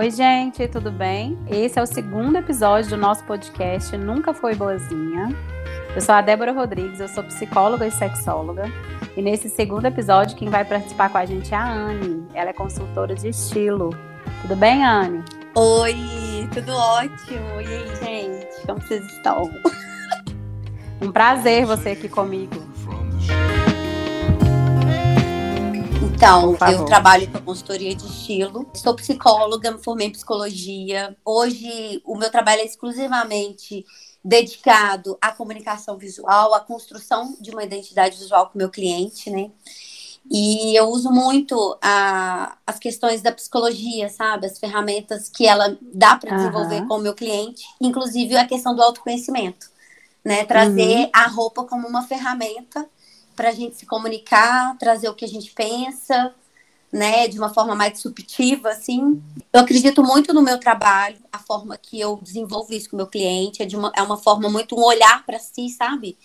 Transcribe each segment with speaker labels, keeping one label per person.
Speaker 1: Oi, gente, tudo bem? Esse é o segundo episódio do nosso podcast Nunca Foi Boazinha. Eu sou a Débora Rodrigues, eu sou psicóloga e sexóloga. E nesse segundo episódio, quem vai participar com a gente é a Anne. Ela é consultora de estilo. Tudo bem, Anne?
Speaker 2: Oi, tudo ótimo. E aí, gente? Como vocês estão?
Speaker 1: Um prazer você aqui comigo.
Speaker 2: Então, eu trabalho com consultoria de estilo, sou psicóloga, me formei em psicologia. Hoje, o meu trabalho é exclusivamente dedicado à comunicação visual, à construção de uma identidade visual com o meu cliente, né? E eu uso muito a, as questões da psicologia, sabe? As ferramentas que ela dá para desenvolver uhum. com o meu cliente, inclusive a questão do autoconhecimento, né? Trazer uhum. a roupa como uma ferramenta para a gente se comunicar, trazer o que a gente pensa, né, de uma forma mais subjetiva, assim. Eu acredito muito no meu trabalho, a forma que eu desenvolvo isso com o meu cliente, é, de uma, é uma forma muito um olhar para si, sabe?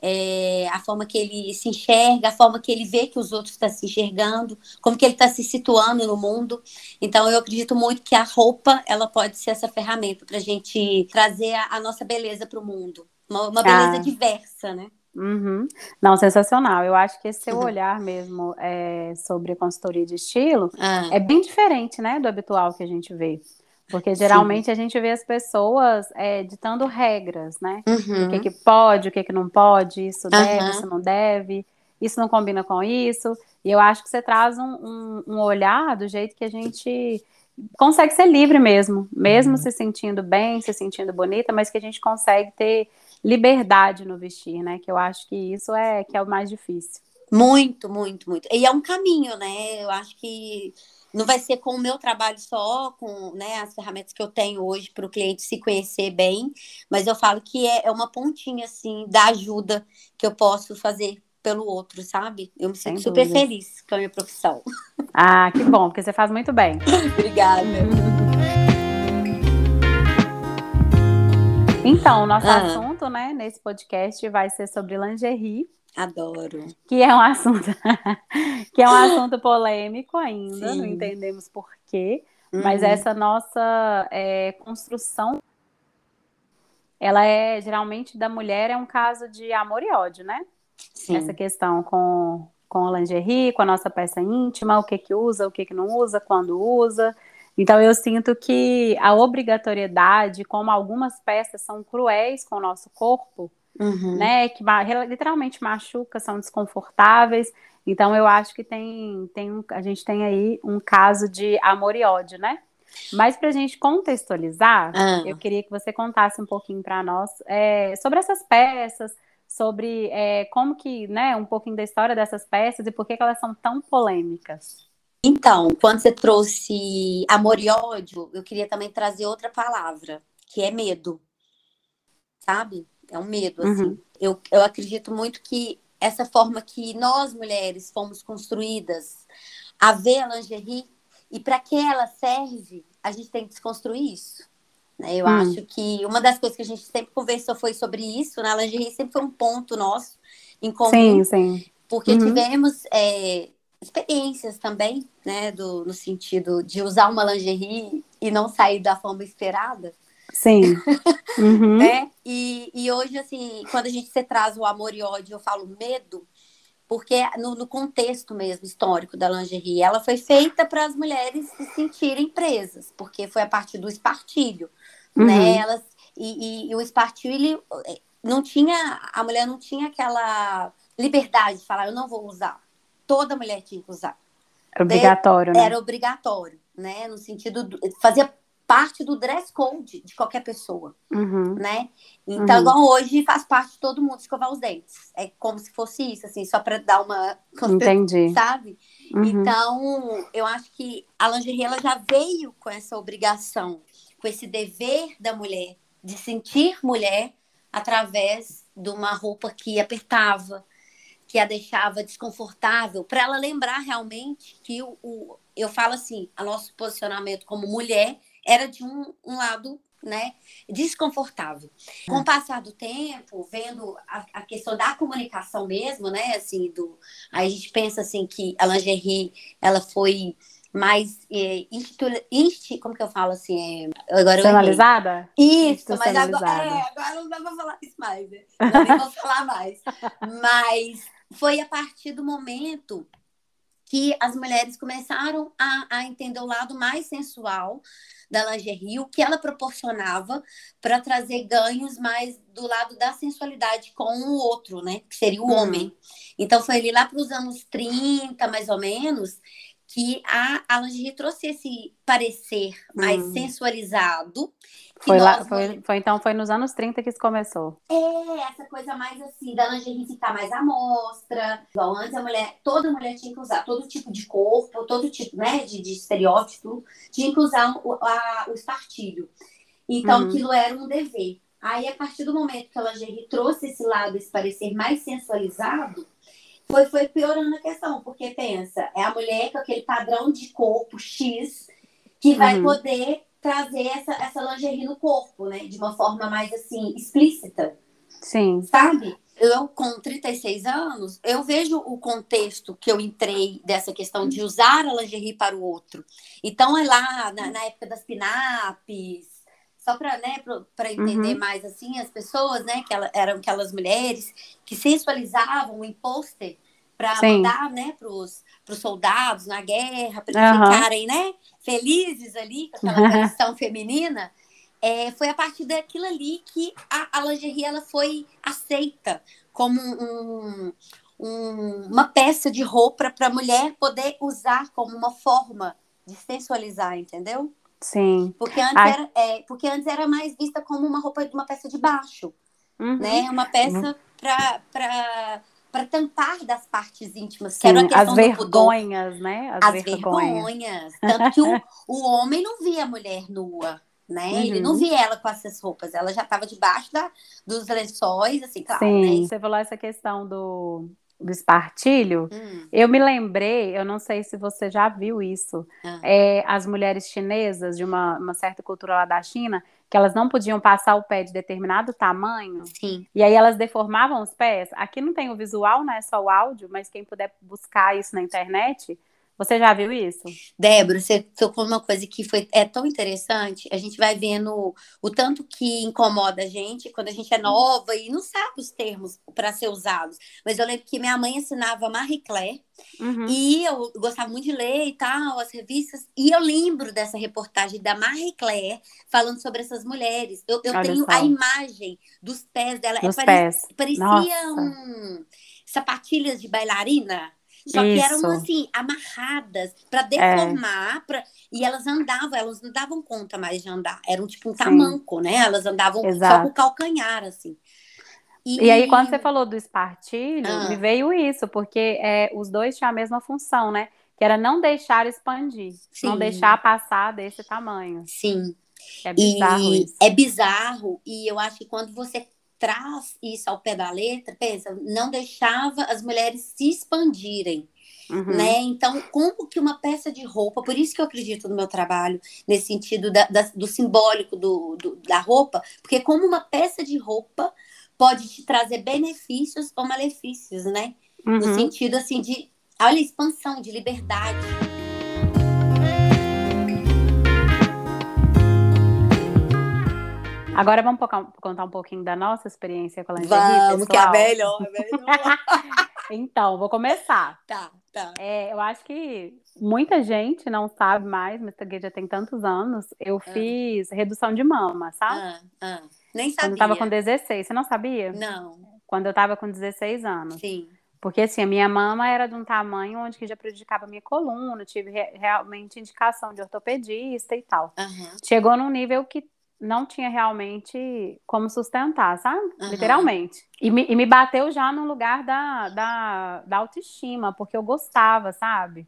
Speaker 2: É, a forma que ele se enxerga, a forma que ele vê que os outros estão se enxergando, como que ele está se situando no mundo. Então, eu acredito muito que a roupa ela pode ser essa ferramenta para a gente trazer a, a nossa beleza para o mundo, uma, uma beleza ah. diversa, né?
Speaker 1: Uhum. Não, sensacional. Eu acho que esse seu uhum. olhar mesmo é, sobre consultoria de estilo ah. é bem diferente, né, do habitual que a gente vê. Porque geralmente Sim. a gente vê as pessoas é, ditando regras, né? Uhum. O que, que pode, o que, que não pode, isso deve, isso não deve, isso não combina com isso. E eu acho que você traz um, um, um olhar do jeito que a gente consegue ser livre mesmo, mesmo uhum. se sentindo bem, se sentindo bonita, mas que a gente consegue ter liberdade no vestir, né? Que eu acho que isso é que é o mais difícil.
Speaker 2: Muito, muito, muito. E é um caminho, né? Eu acho que não vai ser com o meu trabalho só, com né, as ferramentas que eu tenho hoje para o cliente se conhecer bem, mas eu falo que é, é uma pontinha assim da ajuda que eu posso fazer pelo outro, sabe? Eu me sinto Sem super dúvida. feliz com a minha profissão.
Speaker 1: Ah, que bom, porque você faz muito bem.
Speaker 2: Obrigada.
Speaker 1: Então, o nosso ah. assunto, né, nesse podcast vai ser sobre lingerie.
Speaker 2: Adoro.
Speaker 1: Que é um assunto que é um assunto polêmico ainda, Sim. não entendemos por quê, uhum. mas essa nossa é, construção ela é geralmente da mulher é um caso de amor e ódio, né? Sim. Essa questão com com a lingerie, com a nossa peça íntima, o que que usa, o que que não usa, quando usa. Então eu sinto que a obrigatoriedade, como algumas peças são cruéis com o nosso corpo, uhum. né, que literalmente machuca, são desconfortáveis. Então eu acho que tem, tem a gente tem aí um caso de amor e ódio, né? Mas para a gente contextualizar, ah. eu queria que você contasse um pouquinho para nós é, sobre essas peças, sobre é, como que, né, um pouquinho da história dessas peças e por que, que elas são tão polêmicas.
Speaker 2: Então, quando você trouxe amor e ódio, eu queria também trazer outra palavra, que é medo. Sabe? É um medo, assim. Uhum. Eu, eu acredito muito que essa forma que nós, mulheres, fomos construídas a ver a lingerie e para que ela serve, a gente tem que desconstruir isso. Né? Eu hum. acho que uma das coisas que a gente sempre conversou foi sobre isso, né? A lingerie sempre foi um ponto nosso em comum.
Speaker 1: Sim, sim.
Speaker 2: Porque uhum. tivemos é, experiências também, né, do, no sentido de usar uma lingerie e não sair da forma esperada.
Speaker 1: Sim.
Speaker 2: Uhum. né? E, e hoje, assim, quando a gente se traz o amor e ódio, eu falo medo, porque no, no contexto mesmo histórico da lingerie, ela foi feita para as mulheres se sentirem presas, porque foi a partir do espartilho, uhum. né? Elas, e, e, e o espartilho eh, não tinha, a mulher não tinha aquela liberdade de falar, eu não vou usar toda mulher tinha que usar.
Speaker 1: Era obrigatório,
Speaker 2: de,
Speaker 1: né?
Speaker 2: Era obrigatório, né? No sentido, do, fazia parte do dress code de qualquer pessoa, uhum. né? Então, uhum. igual hoje, faz parte de todo mundo escovar os dentes. É como se fosse isso, assim, só para dar uma...
Speaker 1: Entendi.
Speaker 2: Sabe? Uhum. Então, eu acho que a lingerie, ela já veio com essa obrigação, com esse dever da mulher, de sentir mulher através de uma roupa que apertava, que a deixava desconfortável, para ela lembrar realmente que o, o, eu falo assim, o nosso posicionamento como mulher era de um, um lado né, desconfortável. Com o passar do tempo, vendo a, a, questão da comunicação mesmo, né, assim, do, a gente pensa assim que a lingerie, ela foi mais é, institu, insti, como que eu falo assim?
Speaker 1: É, agora Personalizada?
Speaker 2: Isso, mas agora, é, agora não dá pra falar isso mais, né? Não vou falar mais. Mas foi a partir do momento que as mulheres começaram a, a entender o lado mais sensual da lingerie, o que ela proporcionava para trazer ganhos mais do lado da sensualidade com o outro, né? Que seria o uhum. homem. Então foi ali lá para os anos 30, mais ou menos, que a, a lingerie trouxe esse parecer mais hum. sensualizado.
Speaker 1: Foi, lá, foi, foi, então foi nos anos 30 que isso começou.
Speaker 2: É, essa coisa mais assim, da lingerie ficar mais à mostra. Igual antes a mulher, toda mulher tinha que usar todo tipo de corpo, todo tipo, né, de, de estereótipo, tinha que usar o, a, o espartilho. Então, uhum. aquilo era um dever. Aí, a partir do momento que a lingerie trouxe esse lado, esse parecer mais sensualizado, foi, foi piorando a questão, porque pensa, é a mulher com aquele padrão de corpo X que vai uhum. poder trazer essa, essa lingerie no corpo, né? De uma forma mais assim, explícita.
Speaker 1: Sim.
Speaker 2: Sabe? Eu, com 36 anos, eu vejo o contexto que eu entrei dessa questão de usar a lingerie para o outro. Então, é lá na, na época das pinapes, só para né, entender uhum. mais assim, as pessoas, né, que ela, eram aquelas mulheres que sensualizavam o imposter para mandar, né, para os soldados na guerra, para eles uhum. ficarem, né, felizes ali com aquela aparição feminina. É, foi a partir daquilo ali que a, a lingerie ela foi aceita como um, um, uma peça de roupa para a mulher poder usar como uma forma de sensualizar, entendeu?
Speaker 1: Sim.
Speaker 2: Porque antes, Ai. era, é, porque antes era mais vista como uma roupa, uma peça de baixo, uhum. né? Uma peça uhum. para para tampar das partes íntimas,
Speaker 1: que Sim, era a questão as vergonhas, né?
Speaker 2: As, as vergonhas. vergonhas. Tanto que o, o homem não via a mulher nua, né? Uhum. Ele não via ela com essas roupas, ela já estava debaixo da, dos lençóis, assim, claro,
Speaker 1: Sim. Né? Você falou essa questão do, do espartilho, hum. eu me lembrei, eu não sei se você já viu isso, ah. é, as mulheres chinesas de uma, uma, certa cultura lá da China, que elas não podiam passar o pé de determinado tamanho,
Speaker 2: Sim.
Speaker 1: e aí elas deformavam os pés. Aqui não tem o visual, né, só o áudio, mas quem puder buscar isso na internet, você já viu isso?
Speaker 2: Débora, você tocou uma coisa que foi, é tão interessante. A gente vai vendo o tanto que incomoda a gente quando a gente é nova e não sabe os termos para ser usados. Mas eu lembro que minha mãe ensinava Marie Claire uhum. e eu gostava muito de ler e tal, as revistas. E eu lembro dessa reportagem da Marie Claire falando sobre essas mulheres. Eu, eu tenho só. a imagem dos pés dela.
Speaker 1: Dos é, pés.
Speaker 2: Parecia um, sapatilhas de bailarina. Só que eram assim, amarradas para é. deformar, é. Pra... e elas andavam, elas não davam conta mais de andar. Eram tipo um Sim. tamanco, né? Elas andavam Exato. só com o calcanhar, assim.
Speaker 1: E... e, aí, quando você falou do espartilho, ah. me veio isso, porque é, os dois tinham a mesma função, né? Que era não deixar expandir, Sim. não deixar passar desse tamanho.
Speaker 2: Sim.
Speaker 1: É bizarro
Speaker 2: e
Speaker 1: isso.
Speaker 2: É bizarro, e eu acho que quando você traz isso ao pé da letra, pensa, não deixava as mulheres se expandirem. Uhum. Né? Então, como que uma peça de roupa, por isso que eu acredito no meu trabalho, nesse sentido da, da, do simbólico do, do, da roupa, porque como uma peça de roupa pode te trazer benefícios ou malefícios, né? Uhum. No sentido assim de, olha, expansão, de liberdade.
Speaker 1: Agora vamos contar um pouquinho da nossa experiência com a lingerie
Speaker 2: Vamos, pessoal. que é melhor, é melhor.
Speaker 1: então, vou começar.
Speaker 2: Tá, tá.
Speaker 1: É, eu acho que muita gente não sabe mais, mas porque já tem tantos anos, eu ah. fiz redução de mama, sabe?
Speaker 2: Ah, ah. Nem sabia.
Speaker 1: Quando eu tava com 16, você não sabia?
Speaker 2: Não.
Speaker 1: Quando eu tava com 16 anos.
Speaker 2: Sim.
Speaker 1: Porque assim, a minha mama era de um tamanho onde que já prejudicava a minha coluna, tive re realmente indicação de ortopedista e tal.
Speaker 2: Uhum.
Speaker 1: Chegou num nível que não tinha realmente como sustentar, sabe? Uhum. Literalmente. E me, e me, bateu já no lugar da, da, da, autoestima, porque eu gostava, sabe?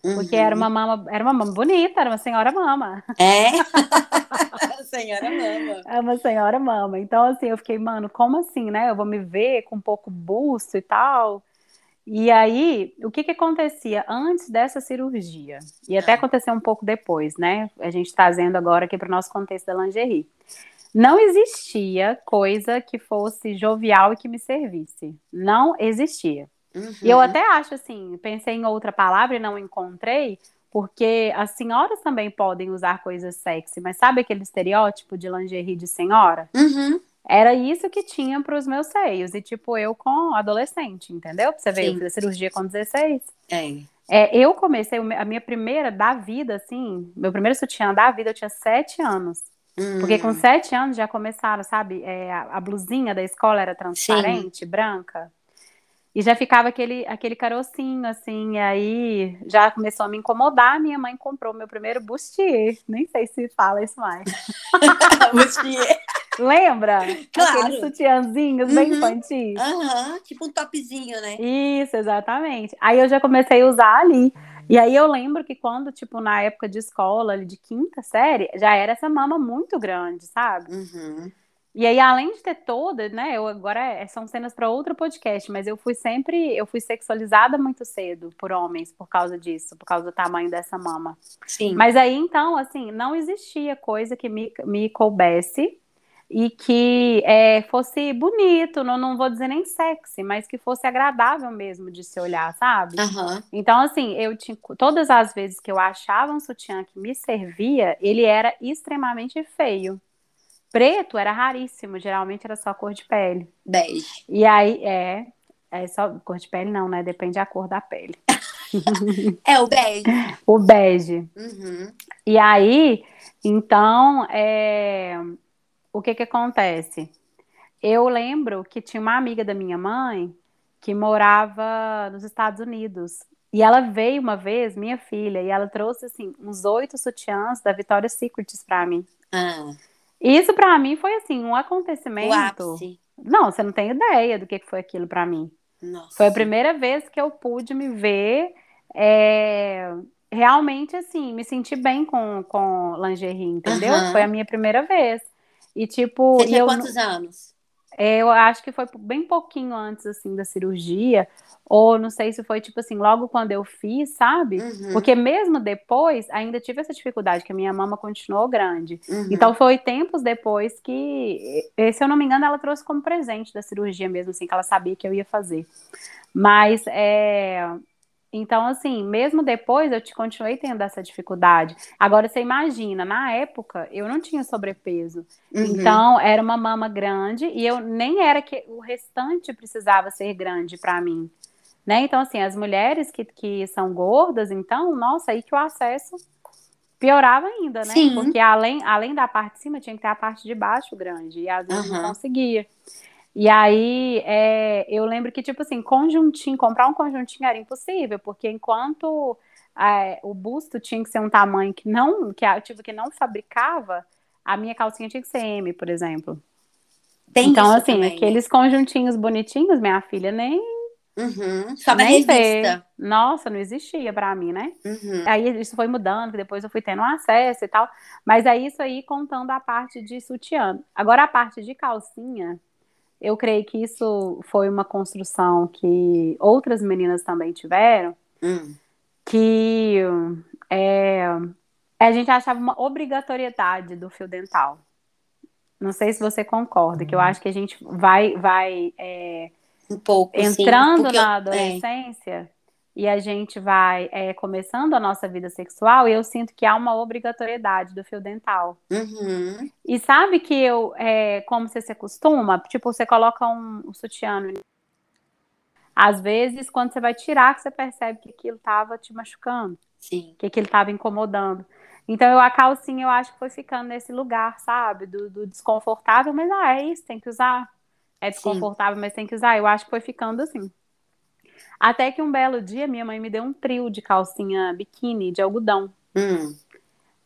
Speaker 1: Porque uhum. era uma mama, era uma mama bonita, era uma senhora mama.
Speaker 2: É? senhora mama.
Speaker 1: É uma senhora mama. Então, assim, eu fiquei, mano, como assim, né? Eu vou me ver com um pouco busto e tal. E aí, o que que acontecia antes dessa cirurgia? E até aconteceu um pouco depois, né? A gente trazendo agora aqui para o nosso contexto da lingerie. Não existia coisa que fosse jovial e que me servisse. Não existia. Uhum. E eu até acho assim, pensei em outra palavra e não encontrei, porque as senhoras também podem usar coisas sexy, mas sabe aquele estereótipo de lingerie de senhora?
Speaker 2: Uhum.
Speaker 1: Era isso que tinha para os meus seios. E, tipo, eu com adolescente, entendeu? Pra você fiz a cirurgia com 16.
Speaker 2: É.
Speaker 1: É, eu comecei, a minha primeira da vida, assim, meu primeiro sutiã da vida, eu tinha sete anos.
Speaker 2: Hum.
Speaker 1: Porque com sete anos já começaram, sabe? É, a, a, blusinha da escola era transparente, Sim. branca. E já ficava aquele, aquele carocinho, assim, e aí já começou a me incomodar. Minha mãe comprou meu primeiro bustier. Nem sei se fala isso mais.
Speaker 2: bustier.
Speaker 1: Lembra?
Speaker 2: Claro.
Speaker 1: Aqueles sutiãzinhos uhum. bem infantis.
Speaker 2: Aham, uhum. tipo um topzinho, né?
Speaker 1: Isso, exatamente. Aí eu já comecei a usar ali. E aí eu lembro que quando, tipo, na época de escola, de quinta série, já era essa mama muito grande, sabe?
Speaker 2: Uhum.
Speaker 1: E aí, além de ter toda, né? Eu agora é, são cenas para outro podcast, mas eu fui sempre, eu fui sexualizada muito cedo por homens por causa disso, por causa do tamanho dessa mama.
Speaker 2: Sim.
Speaker 1: Mas aí, então, assim, não existia coisa que me, me coubesse e que é, fosse bonito, não, não vou dizer nem sexy, mas que fosse agradável mesmo de se olhar, sabe?
Speaker 2: Uhum.
Speaker 1: Então, assim, eu tinha, todas as vezes que eu achava um sutiã que me servia, ele era extremamente feio. Preto era raríssimo, geralmente era só cor de pele.
Speaker 2: Bege.
Speaker 1: E aí, é, é só cor de pele não, né? Depende da cor da pele.
Speaker 2: é o bege.
Speaker 1: O bege.
Speaker 2: Uhum.
Speaker 1: E aí, então, é o que que acontece? Eu lembro que tinha uma amiga da minha mãe que morava nos Estados Unidos. E ela veio uma vez, minha filha, e ela trouxe assim uns oito sutiãs da Victoria's Secrets para mim.
Speaker 2: Ah.
Speaker 1: Isso para mim foi assim um acontecimento. Não, você não tem ideia do que foi aquilo para mim.
Speaker 2: Nossa.
Speaker 1: Foi a primeira vez que eu pude me ver é, realmente assim, me sentir bem com, com lingerie, entendeu?
Speaker 2: Uhum.
Speaker 1: Foi a minha primeira vez. E tipo.
Speaker 2: Você tinha
Speaker 1: eu,
Speaker 2: quantos anos?
Speaker 1: Eu acho que foi bem pouquinho antes, assim, da cirurgia. Ou não sei se foi, tipo assim, logo quando eu fiz, sabe?
Speaker 2: Uhum.
Speaker 1: Porque mesmo depois, ainda tive essa dificuldade, que a minha mama continuou grande.
Speaker 2: Uhum.
Speaker 1: Então foi tempos depois que, se eu não me engano, ela trouxe como presente da cirurgia mesmo, assim, que ela sabia que eu ia fazer. Mas é, então, assim, mesmo depois eu te continuei tendo essa dificuldade. Agora, você imagina, na época eu não tinha sobrepeso.
Speaker 2: Uhum.
Speaker 1: Então, era uma mama grande e eu nem era que o restante precisava ser grande para mim. Né? Então, assim, as mulheres que, que são gordas, então, nossa, aí que o acesso piorava ainda, né?
Speaker 2: Sim.
Speaker 1: Porque além, além da parte de cima, tinha que ter a parte de baixo grande. E às vezes
Speaker 2: Uhum.
Speaker 1: não conseguia. E aí, é, eu lembro que, tipo assim, conjuntinho, comprar um conjuntinho era impossível, porque enquanto é, o busto tinha que ser um tamanho que não, que, tipo, que não fabricava, a minha calcinha tinha que ser M, por exemplo.
Speaker 2: Tem
Speaker 1: então, assim,
Speaker 2: também,
Speaker 1: aqueles conjuntinhos bonitinhos, minha filha nem,
Speaker 2: Uhum. Só na
Speaker 1: nem
Speaker 2: revista.
Speaker 1: Nossa, não existia pra mim, né?
Speaker 2: Uhum.
Speaker 1: Aí isso foi mudando, depois eu fui tendo acesso e tal. Mas é isso aí contando a parte de sutiã. Agora a parte de calcinha, eu creio que isso foi uma construção que outras meninas também tiveram,
Speaker 2: Hum.
Speaker 1: que é, a gente achava uma obrigatoriedade do fio dental. Não sei se você concorda, que eu acho que a gente vai, vai é,
Speaker 2: Um pouco, sim,
Speaker 1: entrando
Speaker 2: porque
Speaker 1: na
Speaker 2: eu- é.
Speaker 1: E a gente vai é, começando a nossa vida sexual, e eu sinto que há uma obrigatoriedade do fio dental.
Speaker 2: Uhum.
Speaker 1: E sabe que eu, é, como você se acostuma, tipo, você coloca um, um sutiã no às vezes, quando você vai tirar, você percebe que aquilo estava te machucando,
Speaker 2: Sim.
Speaker 1: que aquilo estava incomodando. Então, eu, a calcinha, eu acho que foi ficando nesse lugar, sabe? Do, do desconfortável, mas ah, é isso, tem que usar. É desconfortável, mas tem que usar. Eu acho que foi ficando assim. Até que um belo dia, minha mãe me deu um trio de calcinha biquíni de algodão.
Speaker 2: Hum.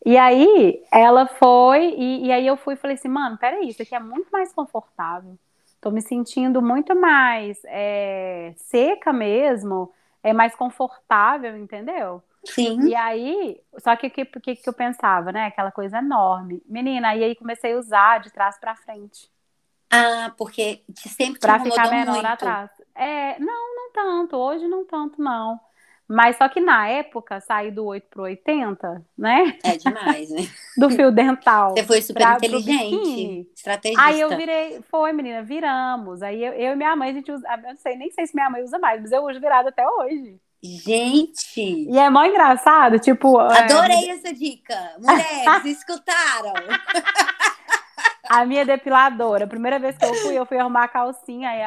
Speaker 1: E aí, ela foi, e, e aí eu fui e falei assim, mano, peraí, isso aqui é muito mais confortável. Tô me sentindo muito mais é, seca mesmo, é mais confortável, entendeu?
Speaker 2: Sim.
Speaker 1: E aí, só que o que, que, que eu pensava, né? Aquela coisa enorme. Menina, e aí comecei a usar de trás pra frente.
Speaker 2: Ah, porque sempre te
Speaker 1: Pra ficar menor
Speaker 2: muito.
Speaker 1: atrás. É, não, não tanto. Hoje não tanto, não. Mas só que na época, sair do 8 pro 80, né?
Speaker 2: É demais, né?
Speaker 1: Do fio dental.
Speaker 2: Você foi super
Speaker 1: pra-
Speaker 2: inteligente, estrategista.
Speaker 1: Aí eu virei, foi, menina, viramos. Aí eu, eu e minha mãe, a gente usa, eu não sei, nem sei se minha mãe usa mais, mas eu uso virado até hoje.
Speaker 2: Gente!
Speaker 1: E é mó engraçado, tipo.
Speaker 2: Adorei é... essa dica. Mulheres, escutaram?
Speaker 1: A minha depiladora, a primeira vez que eu fui, eu fui arrumar a calcinha, aí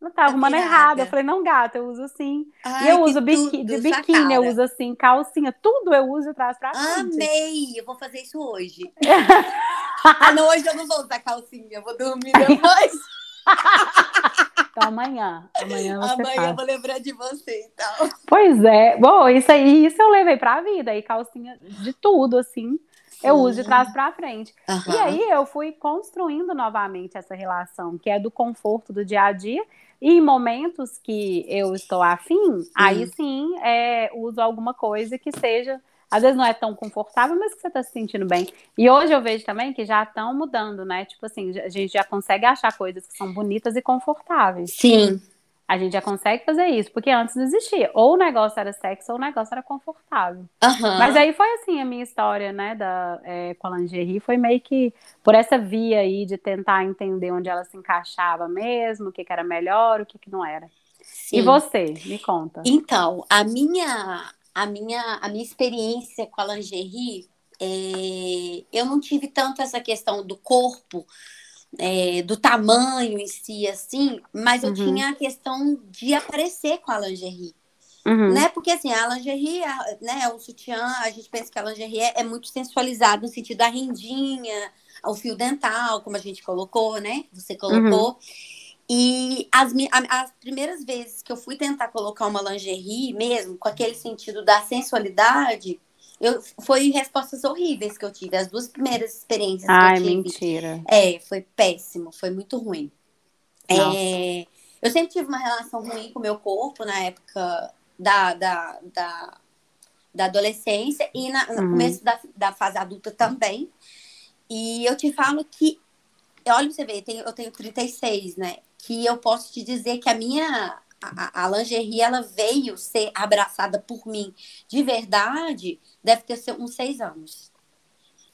Speaker 1: ela. Não tá arrumando errado. Eu falei, não, gata, eu uso sim. Ai, e eu uso biqui, de biquíni, eu uso assim, calcinha, tudo eu uso e traz pra frente.
Speaker 2: Amei! Eu vou fazer isso hoje. ah, não, hoje eu não vou usar calcinha, eu vou dormir depois.
Speaker 1: Então amanhã. Amanhã você
Speaker 2: Amanhã faz. eu vou lembrar de você, então.
Speaker 1: Pois é. Bom, isso aí, isso eu levei pra vida. E calcinha de tudo, assim. Sim. Eu uso de trás para frente. Uhum. E aí eu fui construindo novamente essa relação, que é do conforto do dia a dia. E em momentos que eu estou afim, aí sim é, uso alguma coisa que seja às vezes não é tão confortável, mas que você está se sentindo bem. E hoje eu vejo também que já estão mudando, né? Tipo assim, a gente já consegue achar coisas que são bonitas e confortáveis.
Speaker 2: Sim.
Speaker 1: A gente já consegue fazer isso, porque antes não existia. Ou o negócio era sexo ou o negócio era confortável.
Speaker 2: Uhum.
Speaker 1: Mas aí foi assim a minha história, né, da, é, com a lingerie, foi meio que por essa via aí de tentar entender onde ela se encaixava mesmo, o que, que era melhor, o que, que não era. Sim. E você, me conta.
Speaker 2: Então, a minha a minha, a minha experiência com a lingerie, é, eu não tive tanto essa questão do corpo, é, do tamanho em si, assim, mas eu uhum. tinha a questão de aparecer com a lingerie. Uhum. Né? Porque assim, a lingerie, a, né, o sutiã, a gente pensa que a lingerie é, é muito sensualizado no sentido da rendinha, o fio dental, como a gente colocou, né? Você colocou. Uhum. E as, as primeiras vezes que eu fui tentar colocar uma lingerie mesmo, com aquele sentido da sensualidade, eu, foi respostas horríveis que eu tive. As duas primeiras experiências
Speaker 1: Ai,
Speaker 2: que eu tive.
Speaker 1: mentira.
Speaker 2: É, foi péssimo, foi muito ruim. É, eu sempre tive uma relação ruim com o meu corpo na época da, da, da, da adolescência e na, no uhum. começo da, da fase adulta também. E eu te falo que, olha pra você ver, eu tenho, eu tenho 36, né? que eu posso te dizer que a minha a, a, lingerie ela veio ser abraçada por mim de verdade, deve ter sido uns seis anos.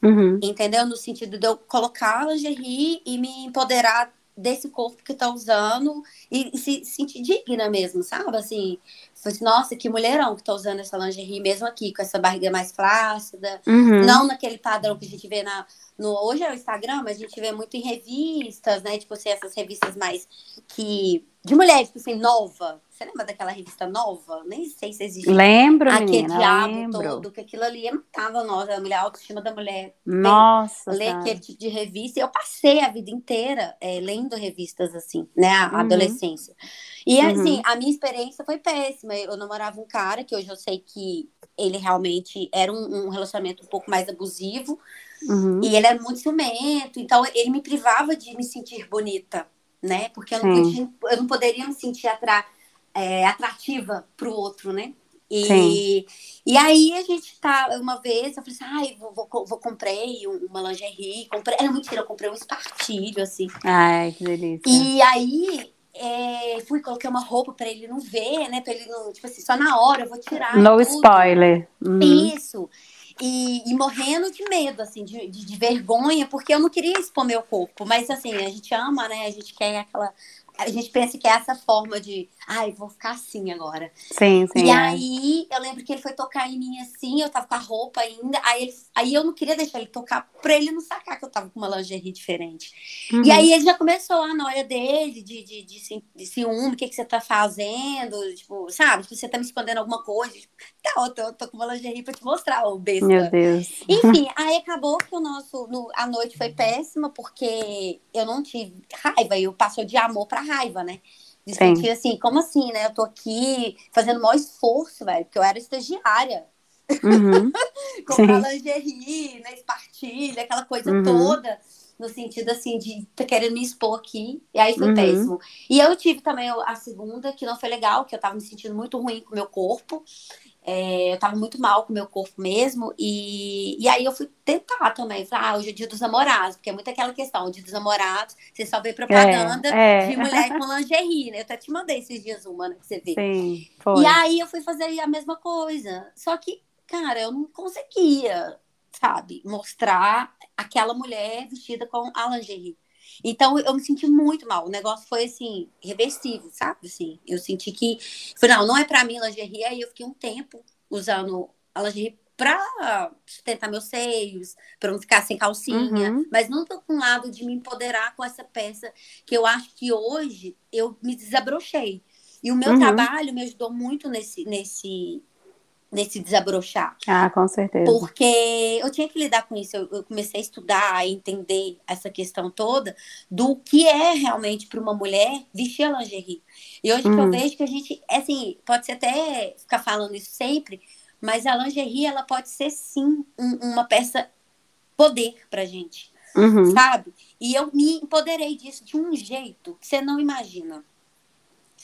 Speaker 1: Uhum.
Speaker 2: Entendeu? No sentido de eu colocar a lingerie e me empoderar desse corpo que tá usando e, e se sentir digna mesmo, sabe? Assim, assim, nossa, que mulherão que tá usando essa lingerie mesmo aqui, com essa barriga mais flácida,
Speaker 1: uhum.
Speaker 2: não naquele padrão que a gente vê na, no, hoje é o Instagram, mas a gente vê muito em revistas, né? Tipo assim, essas revistas mais que. De mulheres, tipo assim, nova. Você lembra daquela revista nova? Nem sei se existe.
Speaker 1: Lembro,
Speaker 2: Aquele
Speaker 1: menina,
Speaker 2: diabo
Speaker 1: lembro.
Speaker 2: todo, que aquilo ali matava nós, a mulher, a autoestima da mulher.
Speaker 1: Nossa.
Speaker 2: Ler aquele tipo de revista. Eu passei a vida inteira é, lendo revistas assim, né? A uhum. adolescência. E uhum. assim, a minha experiência foi péssima. Eu namorava um cara que hoje eu sei que ele realmente era um, um relacionamento um pouco mais abusivo.
Speaker 1: Uhum.
Speaker 2: E ele era muito ciumento, então ele me privava de me sentir bonita, né? Porque eu não, podia, eu não poderia me sentir atra, é, atrativa pro outro, né? E, e aí a gente tá, uma vez, eu falei assim, ai, vou, vou, vou comprei uma lingerie, comprei, era mentira, eu comprei um espartilho, assim.
Speaker 1: Ai, que delícia.
Speaker 2: E aí é, fui, coloquei uma roupa para ele não ver, né? Pra ele não, tipo assim, só na hora eu vou tirar.
Speaker 1: No spoiler.
Speaker 2: Uhum. Isso. E, e, morrendo de medo, assim, de, de, de, vergonha, porque eu não queria expor meu corpo. Mas, assim, a gente ama, né? A gente quer aquela. A gente pensa que é essa forma de, ai, vou ficar assim agora.
Speaker 1: Sim, sim.
Speaker 2: E
Speaker 1: é.
Speaker 2: aí, eu lembro que ele foi tocar em mim assim, eu tava com a roupa ainda. Aí, ele, aí eu não queria deixar ele tocar pra ele não sacar que eu tava com uma lingerie diferente. Uhum. E aí ele já começou a noia dele, de, de, de, de, ciúme, o que, que você tá fazendo? Tipo, sabe? Tipo, você tá me escondendo alguma coisa. Tipo, eu tô, tô com uma lingerie pra te mostrar, ô besta.
Speaker 1: Meu Deus.
Speaker 2: Enfim, aí acabou que o nosso. No, a noite foi péssima, porque eu não tive raiva, eu passou de amor pra raiva, né? Sentir assim, como assim, né? Eu tô aqui fazendo o maior esforço, velho, porque eu era estagiária.
Speaker 1: Uhum.
Speaker 2: Comprar lingerie, né? Espartilha, aquela coisa uhum. toda. No sentido assim, de tá querendo me expor aqui. E aí foi uhum. péssimo. E eu tive também a segunda, que não foi legal, que eu tava me sentindo muito ruim com o meu corpo. É, eu tava muito mal com o meu corpo mesmo. E, e aí eu fui tentar também. Falei, ah, hoje é dia dos namorados, porque é muito aquela questão, dia dos namorados, você só vê propaganda
Speaker 1: é,
Speaker 2: é. de mulher com lingerie, né? Eu até te mandei esses dias uma, né, pra você ver.
Speaker 1: Sim, foi.
Speaker 2: E aí eu fui fazer a mesma coisa. Só que, cara, eu não conseguia, sabe, mostrar aquela mulher vestida com a lingerie. Então eu me senti muito mal. O negócio foi assim, reversível, sabe? Assim, eu senti que. Falei, não, não é para mim lingerie. Aí eu fiquei um tempo usando a lingerie para sustentar meus seios, para não ficar sem calcinha, uhum. mas não tô com um lado de me empoderar com essa peça que eu acho que hoje eu me desabrochei. E o meu uhum. trabalho me ajudou muito nesse nesse nesse desabrochar.
Speaker 1: Ah, com certeza.
Speaker 2: Porque eu tinha que lidar com isso. Eu, eu comecei a estudar, a entender essa questão toda do que é realmente para uma mulher vestir a lingerie. E hoje uhum. que eu uhum. vejo que a gente, assim, pode ser até ficar falando isso sempre, mas a lingerie, ela pode ser sim um, uma peça poder pra gente, uhum. sabe? E eu me empoderei disso de um jeito que você não imagina.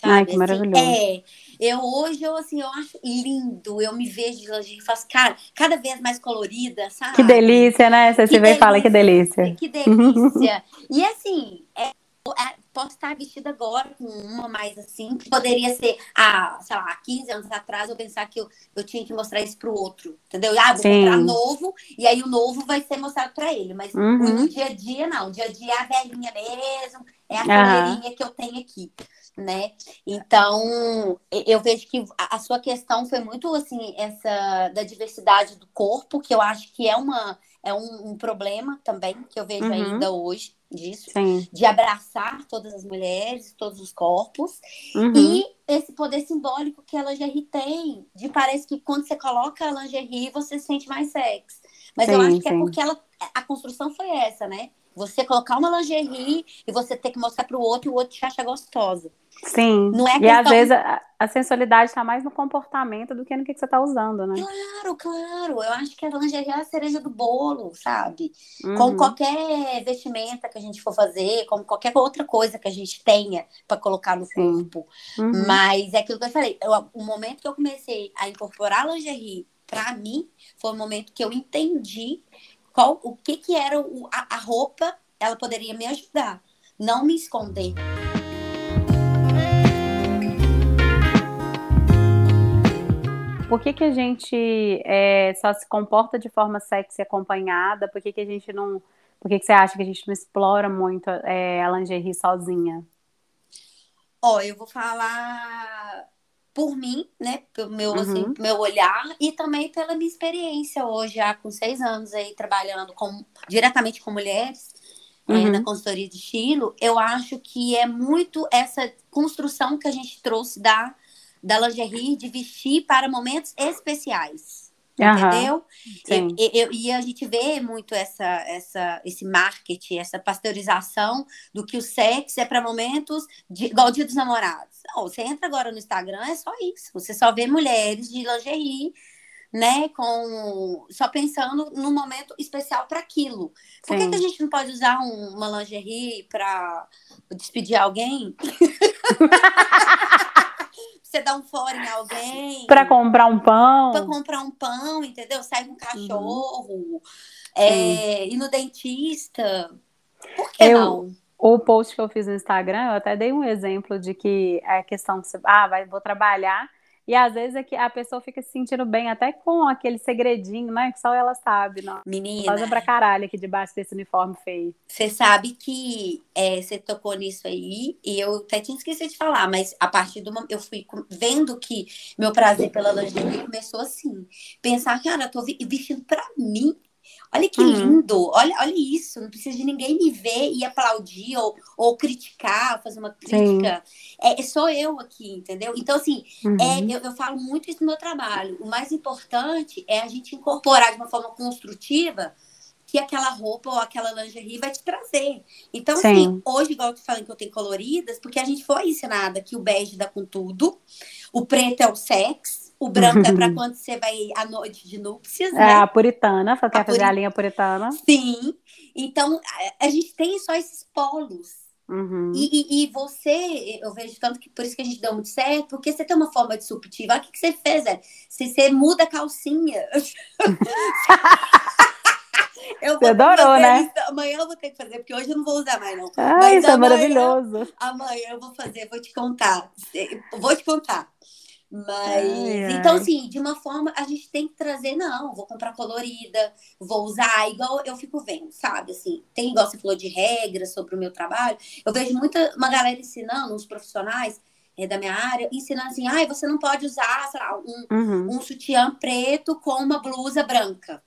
Speaker 1: Sabe? Ai, que assim, maravilhoso.
Speaker 2: É, eu hoje, eu assim, eu acho lindo, eu me vejo e faço, cara, cada vez mais colorida, sabe?
Speaker 1: Que delícia, né? Você que se vê e fala que delícia.
Speaker 2: Que delícia. e assim, é, é posso estar vestida agora com uma mais assim, que poderia ser, há, sei lá, 15 anos atrás, eu pensar que eu, eu tinha que mostrar isso pro outro, entendeu? Ah, vou Sim. comprar novo, e aí o novo vai ser mostrado para ele, mas uhum. no dia a dia, não, o dia a dia é a velhinha mesmo, é a uhum. que eu tenho aqui, né? Então, eu vejo que a sua questão foi muito, assim, essa da diversidade do corpo, que eu acho que é uma é um, um problema também que eu vejo uhum. ainda hoje disso, Sim. de abraçar todas as mulheres, todos os corpos, uhum. e esse poder simbólico que a lingerie tem, de parece que quando você coloca a lingerie, você se sente mais sexy. Mas sim, eu acho que é sim. é porque ela, a construção foi essa, né? Você colocar uma lingerie e você ter que mostrar para o outro e o outro te acha gostosa.
Speaker 1: Sim. Não é e às vezes a, a sensualidade está mais no comportamento do que no que, que você está usando, né?
Speaker 2: Claro, claro. Eu acho que a lingerie é a cereja do bolo, sabe? Uhum. Como qualquer vestimenta que a gente for fazer, como qualquer outra coisa que a gente tenha para colocar no Sim. corpo. Uhum. Mas é aquilo que eu falei. Eu, o momento que eu comecei a incorporar a lingerie para mim foi o momento que eu entendi qual, o que, que era o, a, a roupa, ela poderia me ajudar, não me esconder.
Speaker 1: Por que, que a gente é, só se comporta de forma sexy acompanhada? Por que, que a gente não. Por que, que você acha que a gente não explora muito é, a lingerie sozinha?
Speaker 2: Ó, eu vou falar por mim, né? Pelo meu, assim, uhum. assim, meu olhar e também pela minha experiência hoje, já com seis anos aí trabalhando com, diretamente com mulheres é, uhum. é, na consultoria de estilo, eu acho que é muito essa construção que a gente trouxe da da lingerie de vestir para momentos especiais. Uhum. Entendeu? E, e, e, a gente vê muito essa, essa, esse marketing, essa pasteurização do que o sexo é para momentos de, igual o dia dos namorados. Não, você entra agora no Instagram, é só isso. Você só vê mulheres de lingerie, né? Com só pensando no momento especial para aquilo. Por que, que, a gente não pode usar um, uma lingerie para despedir alguém? você dá um fora em alguém.
Speaker 1: Para comprar um pão.
Speaker 2: Para comprar um pão, entendeu? Sai com um cachorro. Uhum. É, ir no dentista. Por que eu, não?
Speaker 1: O post que eu fiz no Instagram, eu até dei um exemplo de que é a questão que você. Ah, vai, vou trabalhar e às vezes é que a pessoa fica se sentindo bem até com aquele segredinho, né? Que só ela sabe, não.
Speaker 2: Menina.
Speaker 1: Faz pra caralho aqui debaixo desse uniforme feio.
Speaker 2: Você sabe que é, você tocou nisso aí, e eu até tinha esquecido de falar, mas a partir do momento eu fui vendo que meu prazer pela lingerie começou assim. Pensar, cara, eu tô vestindo pra mim Olha que uhum. lindo, olha, olha isso, não precisa de ninguém me ver e aplaudir ou, ou criticar, ou fazer uma crítica. É, é, só eu aqui, entendeu? Então, assim, é, uhum. é, eu, eu falo muito isso no meu trabalho. O mais importante é a gente incorporar de uma forma construtiva que aquela roupa ou aquela lingerie vai te trazer. Então, assim, Sim. assim, hoje, igual eu te falando que eu tenho coloridas, porque a gente foi ensinada que o bege dá com tudo, o preto é o sexo, o branco é para quando você vai à noite de núpcias, é, né?
Speaker 1: É, a puritana, quer a fazer purit... a linha puritana.
Speaker 2: Sim. Então, a, a gente tem só esses polos. Uhum. E, e, e, você, eu vejo tanto que por isso que a gente deu muito certo, porque você tem uma forma disruptiva. Olha o que, que você fez, velho. Se você muda a calcinha.
Speaker 1: Eu Você adorou, né?
Speaker 2: Isso. Amanhã eu vou ter que fazer, porque hoje eu não vou usar mais, não.
Speaker 1: Ah, Mas isso amanhã, é maravilhoso.
Speaker 2: Amanhã eu vou fazer, vou te contar. Vou te contar. Mas, ai, então, assim, de uma forma, a gente tem que trazer, não, vou comprar colorida, vou usar, igual eu fico vendo, sabe? Assim, tem, igual você falou de regras sobre o meu trabalho, eu vejo muita, uma galera ensinando, uns profissionais é, da minha área, ensinando assim, ai, você não pode usar, sei lá, um, uhum. um sutiã preto com uma blusa branca.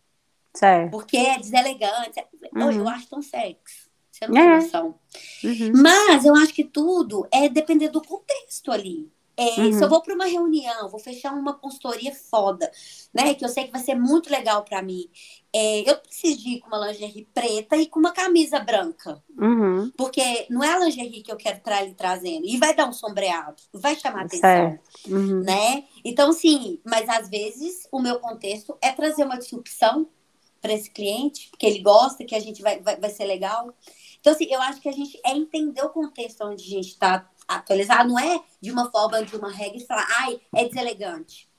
Speaker 1: Certo.
Speaker 2: Porque é deselegante. Uhum. Eu acho tão sexy. Você não é. tem noção. Uhum. Mas eu acho que tudo é depender do contexto ali. É, uhum. Se eu vou para uma reunião, vou fechar uma consultoria foda, né? Que eu sei que vai ser muito legal para mim. É, eu preciso de ir com uma lingerie preta e com uma camisa branca.
Speaker 1: Uhum.
Speaker 2: Porque não é a lingerie que eu quero estar ali trazendo. E vai dar um sombreado, vai chamar atenção. Uhum. Né? Então, sim, mas às vezes o meu contexto é trazer uma disrupção para esse cliente, porque ele gosta, que a gente vai, vai, vai ser legal. Então, assim, eu acho que a gente é entender o contexto onde a gente está atualizar, não é de uma forma, de uma regra e falar, ai, é deselegante.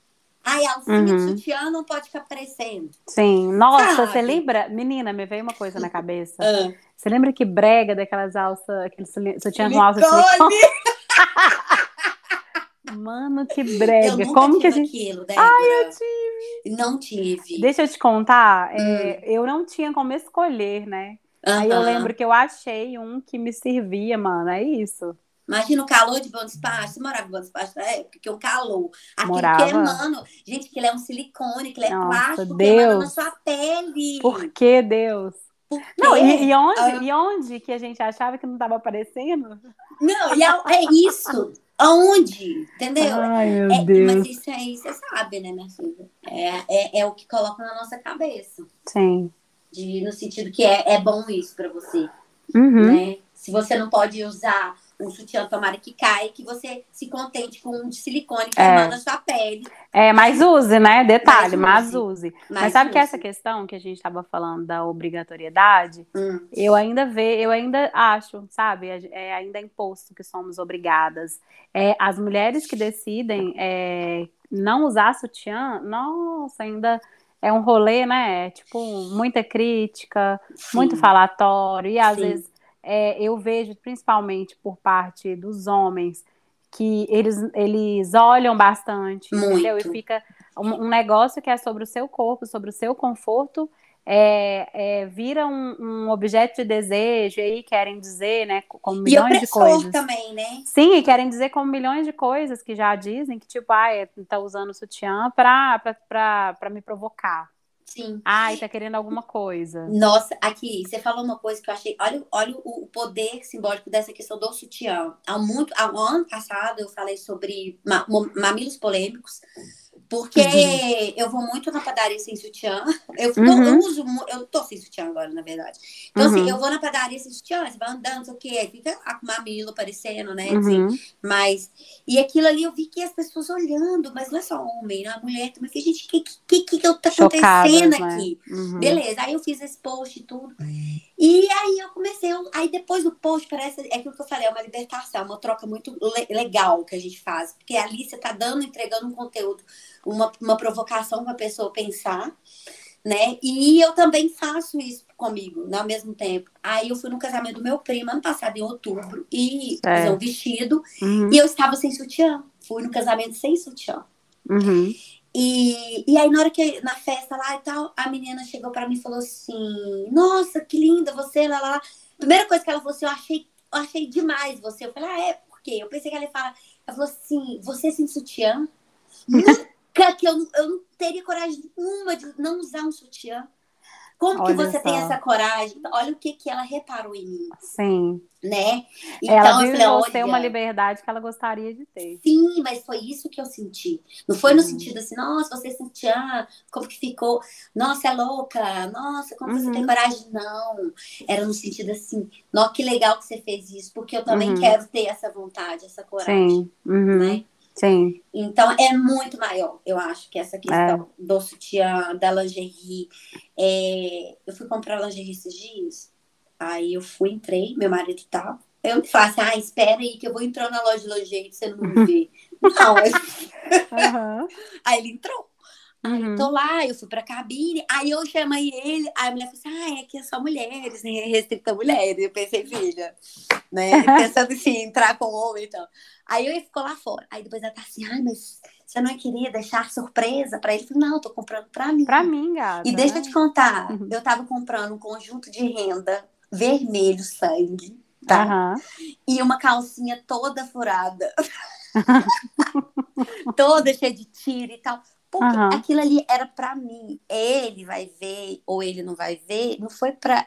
Speaker 2: Ai, a alcinha uhum. de sutiã não pode ficar aparecendo.
Speaker 1: Sim. Nossa, Sabe? você lembra? Menina, me veio uma coisa na cabeça. Ah. Você lembra que brega daquelas alças, aqueles sutiã com alça? Mano, que brega.
Speaker 2: Eu
Speaker 1: Como que
Speaker 2: a
Speaker 1: gente.
Speaker 2: Aquilo,
Speaker 1: Ai, eu tive.
Speaker 2: Não tive.
Speaker 1: Deixa eu te contar. É, hum. É, eu não tinha como escolher, né? Aí eu lembro que eu achei um que me servia, mano. É isso.
Speaker 2: Imagina o calor de Bom Despacho. Você morava em Bom Despacho na época? Que o calor. Aquilo
Speaker 1: morava.
Speaker 2: queimando. Gente, que ele é um silicone, que ele é Nossa, plástico Deus. queimando na sua pele.
Speaker 1: Por que, Deus? Por não, e, e, onde, ah. e onde que a gente achava que não estava aparecendo?
Speaker 2: Não, e é, é isso. Aonde? Entendeu?
Speaker 1: Ai, meu é, Deus.
Speaker 2: Mas isso aí você sabe, né, minha filha? É, é, é o que coloca na nossa cabeça.
Speaker 1: Sim.
Speaker 2: De, no sentido que é, é bom isso para você.
Speaker 1: Uhum.
Speaker 2: Né? Se você não pode usar um sutiã tomara que caia, que você se contente com um de silicone que é. na sua pele.
Speaker 1: É, mas use, né? Detalhe, mas use. Mas, use. mas sabe use. que essa questão que a gente estava falando da obrigatoriedade,
Speaker 2: hum.
Speaker 1: eu ainda vejo, eu ainda acho, sabe? É, é ainda imposto que somos obrigadas. É, as mulheres que decidem é, não usar sutiã, nossa, ainda é um rolê, né? Tipo, muita crítica, Sim. muito falatório, e às Sim. vezes é, eu vejo principalmente por parte dos homens que eles, eles olham bastante,
Speaker 2: Muito.
Speaker 1: entendeu? E fica um, um, negócio que é sobre o seu corpo, sobre o seu conforto, é, é, vira um, um, objeto de desejo, e aí querem dizer, né, como milhões de coisas.
Speaker 2: também, né?
Speaker 1: Sim, e querem dizer como milhões de coisas que já dizem que, tipo, ah, tá usando sutiã pra, pra, pra, pra me provocar.
Speaker 2: Sim.
Speaker 1: Ai, tá querendo alguma coisa.
Speaker 2: Nossa, aqui, você falou uma coisa que eu achei. Olha, olha o poder simbólico dessa questão do sutiã. Há muito, há um ano passado eu falei sobre mamilos polêmicos. Porque uhum. eu vou muito na padaria sem sutiã. Eu, uhum. eu uso, eu tô sem sutiã agora, na verdade. Então, assim, uhum. assim, eu vou na padaria sem sutiã, você vai andando, sei o quê, fica com mamilo aparecendo, né? Assim, uhum. mas. E aquilo ali eu vi que as pessoas olhando, mas não é só homem, né? A mulher também. Falei, gente, o que, que, que, que tá acontecendo Chocadas, né? aqui? Né? Beleza. Aí eu fiz esse post e tudo. E aí eu comecei, eu, aí depois do post, parece, é aquilo que eu falei, é uma libertação, uma troca muito le legal que a gente faz. Porque ali você tá dando, entregando um conteúdo uma, uma provocação para a pessoa pensar, né? E eu também faço isso comigo, né, ao mesmo tempo. Aí eu fui no casamento do meu primo ano passado, em outubro, e é. fazer um vestido, uhum. e eu estava sem sutiã. Fui no casamento sem sutiã.
Speaker 1: Uhum.
Speaker 2: E, e aí, na hora que na festa lá e tal, a menina chegou para mim e falou assim: Nossa, que linda você, lá, lá. Primeira coisa que ela falou assim: Eu achei, eu achei demais você. Eu falei: Ah, é, por quê? Eu pensei que ela ia falar. Ela falou assim: Você sem sutiã? que eu, eu não teria coragem nenhuma de não usar um sutiã. Como Olha que você só. tem essa coragem? Olha o que, que ela reparou em mim.
Speaker 1: Sim.
Speaker 2: Né?
Speaker 1: Então, ela viu falei, você uma liberdade que ela gostaria de ter.
Speaker 2: Sim, mas foi isso que eu senti. Não foi no sentido assim, nossa, você sentia, ah, como que ficou? Nossa, é louca. Nossa, como uhum. você tem uhum. coragem? Não. Era no sentido assim, nossa, que legal que você fez isso, porque eu também uhum. quero ter essa vontade, essa coragem.
Speaker 1: Sim. Uhum.
Speaker 2: Né?
Speaker 1: Sim.
Speaker 2: Então é muito maior, eu acho, que essa questão é. do sutiã, da lingerie. É... Eu fui comprar lingerie esses dias, aí eu fui, entrei, meu marido tá. Eu faço, ah, espera aí que eu vou entrar na loja de lingerie pra você não me ver. não, eu... uhum. aí ele entrou. Uhum. tô lá, eu fui pra cabine, aí eu chamei ele, aí a mulher falou assim, ah, aqui é só mulheres, né? Restrita mulheres. Eu pensei, filha, né? Pensando assim, entrar com homem e então. tal. Aí eu ficou lá fora. Aí depois ela tá assim, ai, mas Você não queria deixar surpresa para ele? Eu falei, não, tô comprando para mim.
Speaker 1: Para mim, gata.
Speaker 2: E deixa eu te contar, uhum. eu tava comprando um conjunto de renda vermelho sangue, tá? Uhum. E uma calcinha toda furada. toda cheia de tiro e tal. Porque uhum. aquilo ali era para mim. Ele vai ver ou ele não vai ver, não foi para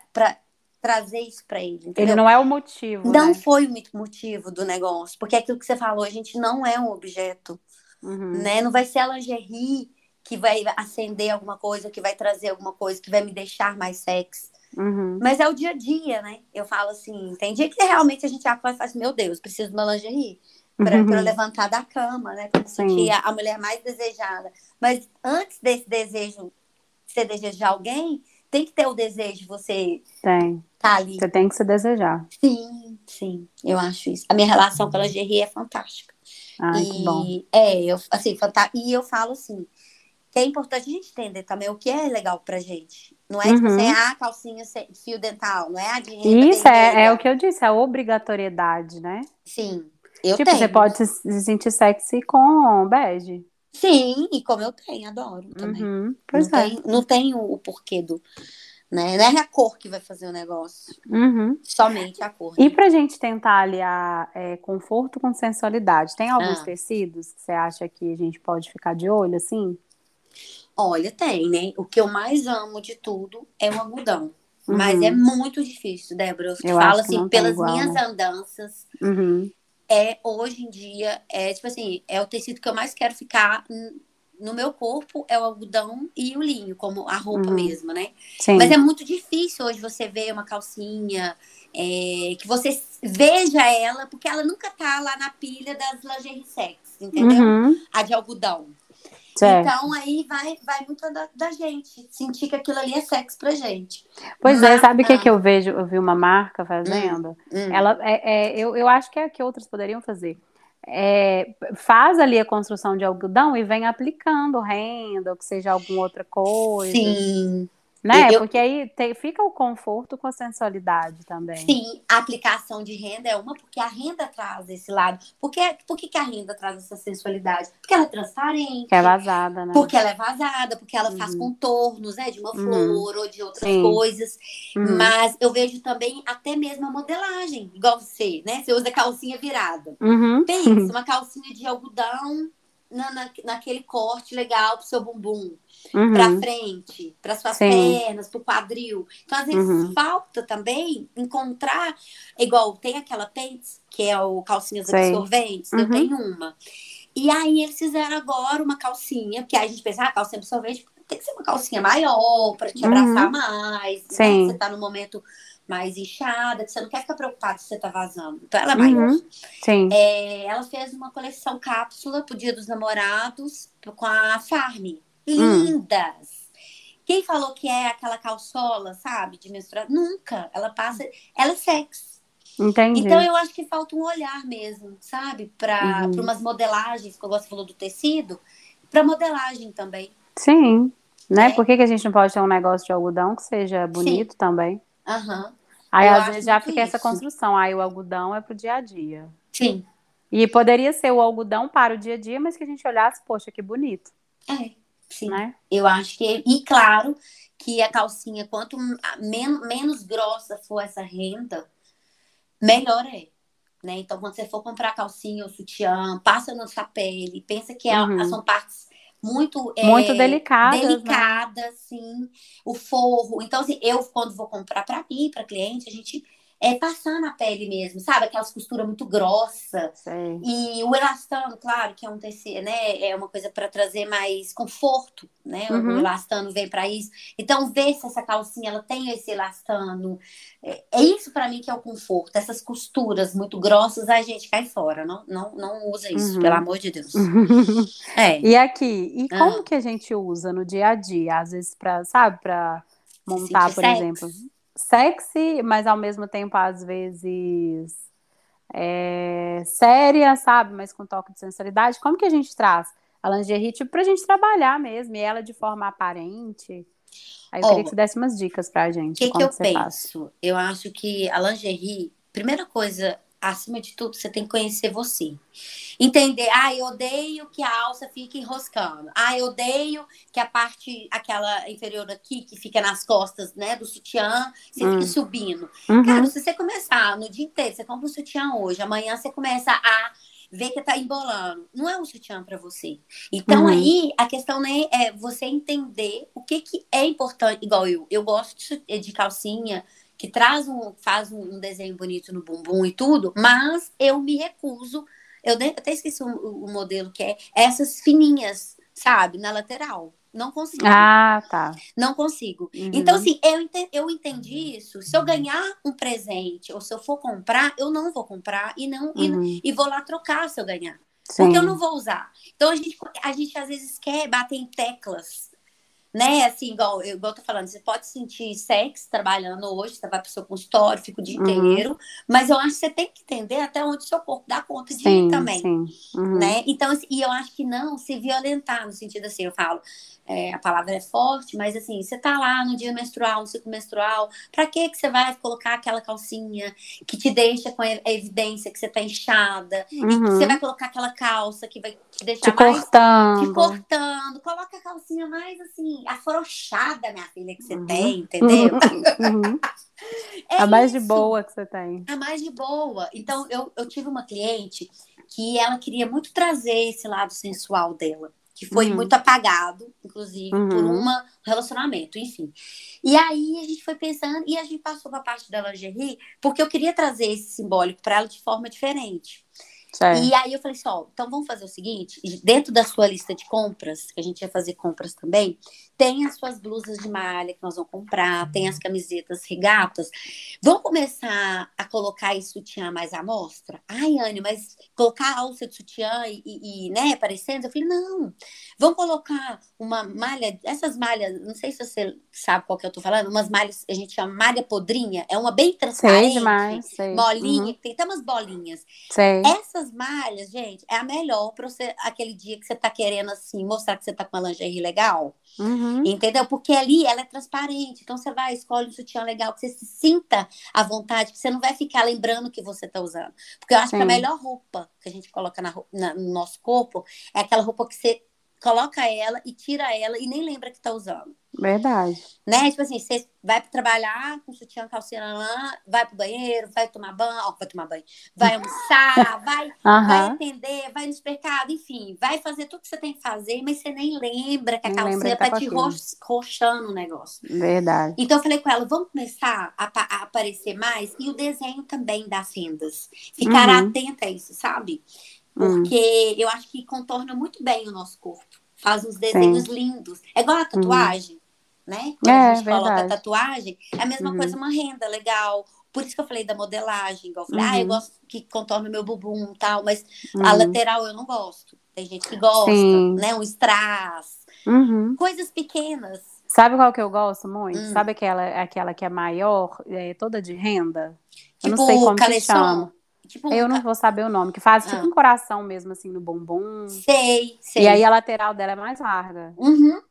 Speaker 2: trazer isso para ele. Entendeu?
Speaker 1: Ele não é o motivo.
Speaker 2: Não
Speaker 1: né?
Speaker 2: foi o motivo do negócio. Porque aquilo que você falou, a gente não é um objeto. Uhum. Né? Não vai ser a lingerie que vai acender alguma coisa, que vai trazer alguma coisa, que vai me deixar mais sexy. Uhum. Mas é o dia a dia, né? Eu falo assim, tem dia que realmente a gente acorda e fala assim, meu Deus, preciso de uma lingerie para uhum. levantar da cama, né? Sentir a, a mulher mais desejada. Mas antes desse desejo, você desejar alguém, tem que ter o desejo de você
Speaker 1: tem.
Speaker 2: tá ali.
Speaker 1: Você tem que se desejar.
Speaker 2: Sim, sim, eu acho isso. A minha relação com a lingerie é fantástica.
Speaker 1: Ai, e, que bom.
Speaker 2: É, eu, assim, fanta... e eu falo assim, que é importante a gente entender também o que é legal pra gente. Não é tipo uhum. tipo assim, ah, calcinha fio dental, não é a de
Speaker 1: Isso, é, é o que eu disse, a obrigatoriedade, né?
Speaker 2: Sim, eu
Speaker 1: tipo,
Speaker 2: tenho.
Speaker 1: você pode se sentir sexy com bege.
Speaker 2: Sim, e como eu tenho, adoro também.
Speaker 1: Uhum, pois
Speaker 2: não
Speaker 1: é.
Speaker 2: Tem, não tem o, o, porquê do. Né? Não é a cor que vai fazer o negócio.
Speaker 1: Uhum.
Speaker 2: Somente a cor.
Speaker 1: Né? E pra gente tentar aliar é, conforto com sensualidade, tem alguns ah. tecidos que você acha que a gente pode ficar de olho, assim?
Speaker 2: Olha, tem, né? O que eu mais amo de tudo é o algodão. Uhum. Mas é muito difícil, Débora. Eu, eu falo assim, pelas igual, minhas né? andanças.
Speaker 1: Uhum
Speaker 2: é hoje em dia, é tipo assim, é o tecido que eu mais quero ficar no meu corpo, é o algodão e o linho, como a roupa uhum. mesmo, né?
Speaker 1: Sim.
Speaker 2: Mas é muito difícil hoje você ver uma calcinha, é, que você veja ela, porque ela nunca tá lá na pilha das lingerie sex, entendeu?
Speaker 1: Uhum.
Speaker 2: A de algodão.
Speaker 1: Certo.
Speaker 2: Então aí vai, vai muito da, da, gente, sentir que aquilo ali é sexo pra gente.
Speaker 1: Pois é, sabe o que, que eu vejo? Eu vi uma marca fazendo. Hum, hum. Ela é, é, eu, eu acho que é que outras poderiam fazer. É, faz ali a construção de algodão e vem aplicando renda, ou que seja alguma outra coisa.
Speaker 2: Sim.
Speaker 1: Né? Eu, Porque aí te, fica o conforto com a sensualidade também.
Speaker 2: Sim, a aplicação de renda é uma, porque a renda traz esse lado. Por que, por que, que a renda traz essa sensualidade? Porque ela é transparente.
Speaker 1: Que é vazada, né?
Speaker 2: Porque ela é vazada, porque ela uhum. faz contornos, né? De uma uhum. flor ou de outras Sim. coisas. Uhum. Mas eu vejo também até mesmo a modelagem, igual você, né? Você usa calcinha virada.
Speaker 1: Uhum.
Speaker 2: Pensa, uma calcinha de algodão na, na, naquele corte legal pro seu bumbum uhum. para frente, para suas Sim. pernas, para o quadril. Então, às vezes, uhum. falta também encontrar, igual tem aquela Pants, que é o calcinhas absorventes, uhum. eu tenho uma. E aí eles fizeram agora uma calcinha, porque aí a gente pensa, ah, calcinha absorvente tem que ser uma calcinha maior para te abraçar uhum. mais. Né?
Speaker 1: Sim.
Speaker 2: Né? Você tá no momento mais inchada, que você não quer ficar preocupado se você tá vazando. Então ela é maior. Uhum.
Speaker 1: Sim.
Speaker 2: É, ela fez uma coleção cápsula pro Dia dos Namorados com a Farm. Hum. lindas. Hum. Quem falou que é aquela calçola, sabe, de menstruação? Nunca. Ela passa. Ela é sexy.
Speaker 1: Entendi.
Speaker 2: Então eu acho que falta um olhar mesmo, sabe? Para uhum. umas modelagens, como você falou do tecido, para modelagem também.
Speaker 1: Sim. Né? É. Por que, que a gente não pode ter um negócio de algodão que seja bonito Sim. também?
Speaker 2: Aham. Uhum.
Speaker 1: Aí eu às vezes já fica isso. essa construção. Aí o algodão é pro dia a dia.
Speaker 2: Sim.
Speaker 1: E poderia ser o algodão para o dia a dia, mas que a gente olhasse, poxa, que bonito.
Speaker 2: É. Sim. Né? Eu acho que. E claro que a calcinha, quanto men menos grossa for essa renda, melhor é. Né? Então, quando você for comprar calcinha ou sutiã, passa na sua pele, pensa que é uhum. são partes muito
Speaker 1: muito é, delicadas,
Speaker 2: delicadas,
Speaker 1: né?
Speaker 2: sim. O forro. Então, assim, eu quando vou comprar para mim, para cliente, a gente é passar na pele mesmo, sabe? Aquelas costuras muito grossas. E o elastano, claro, que é um tecido, né? É uma coisa para trazer mais conforto, né? Uhum. O elastano vem para isso. Então, ver se essa calcinha ela tem esse elastano. É, é isso para mim que é o conforto. Essas costuras muito grossas, a gente cai fora. Não, não, não usa isso, uhum. pelo amor de Deus.
Speaker 1: é. E aqui, e como ah. que a gente usa no dia a dia? Às vezes, para, sabe, para montar, por exemplo sexy, mas ao mesmo tempo, às vezes, é, séria, sabe? Mas com toque de sensualidade. Como que a gente traz a lingerie tipo, pra gente trabalhar mesmo, e ela de forma aparente? Aí eu oh, queria que você desse umas dicas pra gente.
Speaker 2: O que, que eu penso? Faz. Eu acho que a lingerie, primeira coisa acima de tudo, você tem que conhecer você. Entender, ah, eu odeio que a alça fique enroscando. Ah, eu odeio que a parte, aquela inferior aqui, que fica nas costas, né, do sutiã, você hum. fique subindo. Uhum. Cara, se você começar no dia inteiro, você compra um sutiã hoje, amanhã você começa a ver que tá embolando. Não é um sutiã para você. Então, uhum. aí, a questão né, é você entender o que, que é importante. Igual eu, eu gosto de calcinha que traz um, faz um, desenho bonito no bumbum e tudo, mas eu me recuso. Eu até esqueci o, o modelo que é essas fininhas, sabe, na lateral. Não consigo.
Speaker 1: Ah, tá.
Speaker 2: Não consigo. Uhum. Então, assim, eu entendi, eu entendi isso. Se eu ganhar um presente ou se eu for comprar, eu não vou comprar e não uhum. e, e, vou lá trocar se eu ganhar. Sim. Porque eu não vou usar. Então, a gente, a gente às vezes quer bater em teclas né? Assim, igual, eu, igual eu tô falando, você pode sentir sexo trabalhando hoje, você vai pro seu consultório, fica o dia uhum. inteiro, mas eu acho que você tem que entender até onde o seu corpo dá conta de sim, ir também, sim. Uhum. né? Então, assim, e eu acho que não se violentar, no sentido assim, eu falo, é, a palavra é forte, mas assim, você tá lá no dia menstrual, no ciclo menstrual, pra que que você vai colocar aquela calcinha que te deixa com a evidência que você tá inchada, uhum. e você uhum. vai colocar aquela calça que vai te deixar
Speaker 1: te mais... Cortando.
Speaker 2: Te cortando. Coloca a calcinha mais, assim, afrouxada, minha filha, que você uhum. tem, entendeu?
Speaker 1: Uhum. é a mais isso. de boa que você tem.
Speaker 2: A mais de boa. Então, eu, eu tive uma cliente que ela queria muito trazer esse lado sensual dela que foi uhum. muito apagado, inclusive, uhum. por um relacionamento, enfim. E aí a gente foi pensando, e a gente passou para a parte da lingerie, porque eu queria trazer esse simbólico para ela de forma diferente. Certo. E aí eu falei assim, ó, então vamos fazer o seguinte, dentro da sua lista de compras, que a gente ia fazer compras também, tem as suas blusas de malha que nós vamos comprar, tem as camisetas regatas. Vamos começar a colocar esse sutiã mais à mostra? Ai, Anne, mas colocar a alça de sutiã e, e, e, né, aparecendo? Eu falei, não. Vamos colocar uma malha, essas malhas, não sei se você sabe qual que eu tô falando, umas malhas, a gente chama malha podrinha, é uma bem transparente, sei demais, sei. molinha, uhum. tem até umas bolinhas. Sei. Essas malhas, gente, é a melhor para você, aquele dia que você tá querendo, assim, mostrar que você tá com uma lingerie legal. Uhum. Entendeu? Porque ali ela é transparente. Então você vai, escolhe um sutiã legal, que você se sinta à vontade, que você não vai ficar lembrando que você está usando. Porque eu acho Sim. que a melhor roupa que a gente coloca na, na, no nosso corpo é aquela roupa que você coloca ela e tira ela e nem lembra que está usando.
Speaker 1: Verdade.
Speaker 2: Né? Tipo assim, você vai trabalhar com sutiã, calcinha lá, vai pro banheiro, vai tomar banho, ó, vai tomar banho, vai almoçar, vai, uhum. vai atender, vai no supermercado, enfim, vai fazer tudo que você tem que fazer, mas você nem lembra que a nem calcinha tá, tá te roxando o negócio.
Speaker 1: Verdade.
Speaker 2: Então eu falei com ela, vamos começar a, a aparecer mais e o desenho também das rendas. Ficar uhum. atenta a isso, sabe? Hum. Porque eu acho que contorna muito bem o nosso corpo. Faz uns desenhos Sim. lindos. É igual a uhum. tatuagem, uhum. né? Quando é, a gente verdade. coloca tatuagem, é a mesma uhum. coisa, uma renda legal. Por isso que eu falei da modelagem. Igual eu falei, uhum. ah, eu gosto que contorne o meu bumbum e tal, mas a uhum. lateral eu não gosto. Tem gente que gosta, Sim. né? Um strass. Uhum. Coisas pequenas.
Speaker 1: Sabe qual que eu gosto muito? Hum. Sabe aquela, aquela que é maior, é, toda de renda? Tipo, eu não sei tipo como se chama. Tipo, eu não vou saber o nome, que faz tipo ah. um coração mesmo, assim, no bumbum.
Speaker 2: Sei, sei.
Speaker 1: E aí a lateral dela é mais larga.
Speaker 2: Uhum.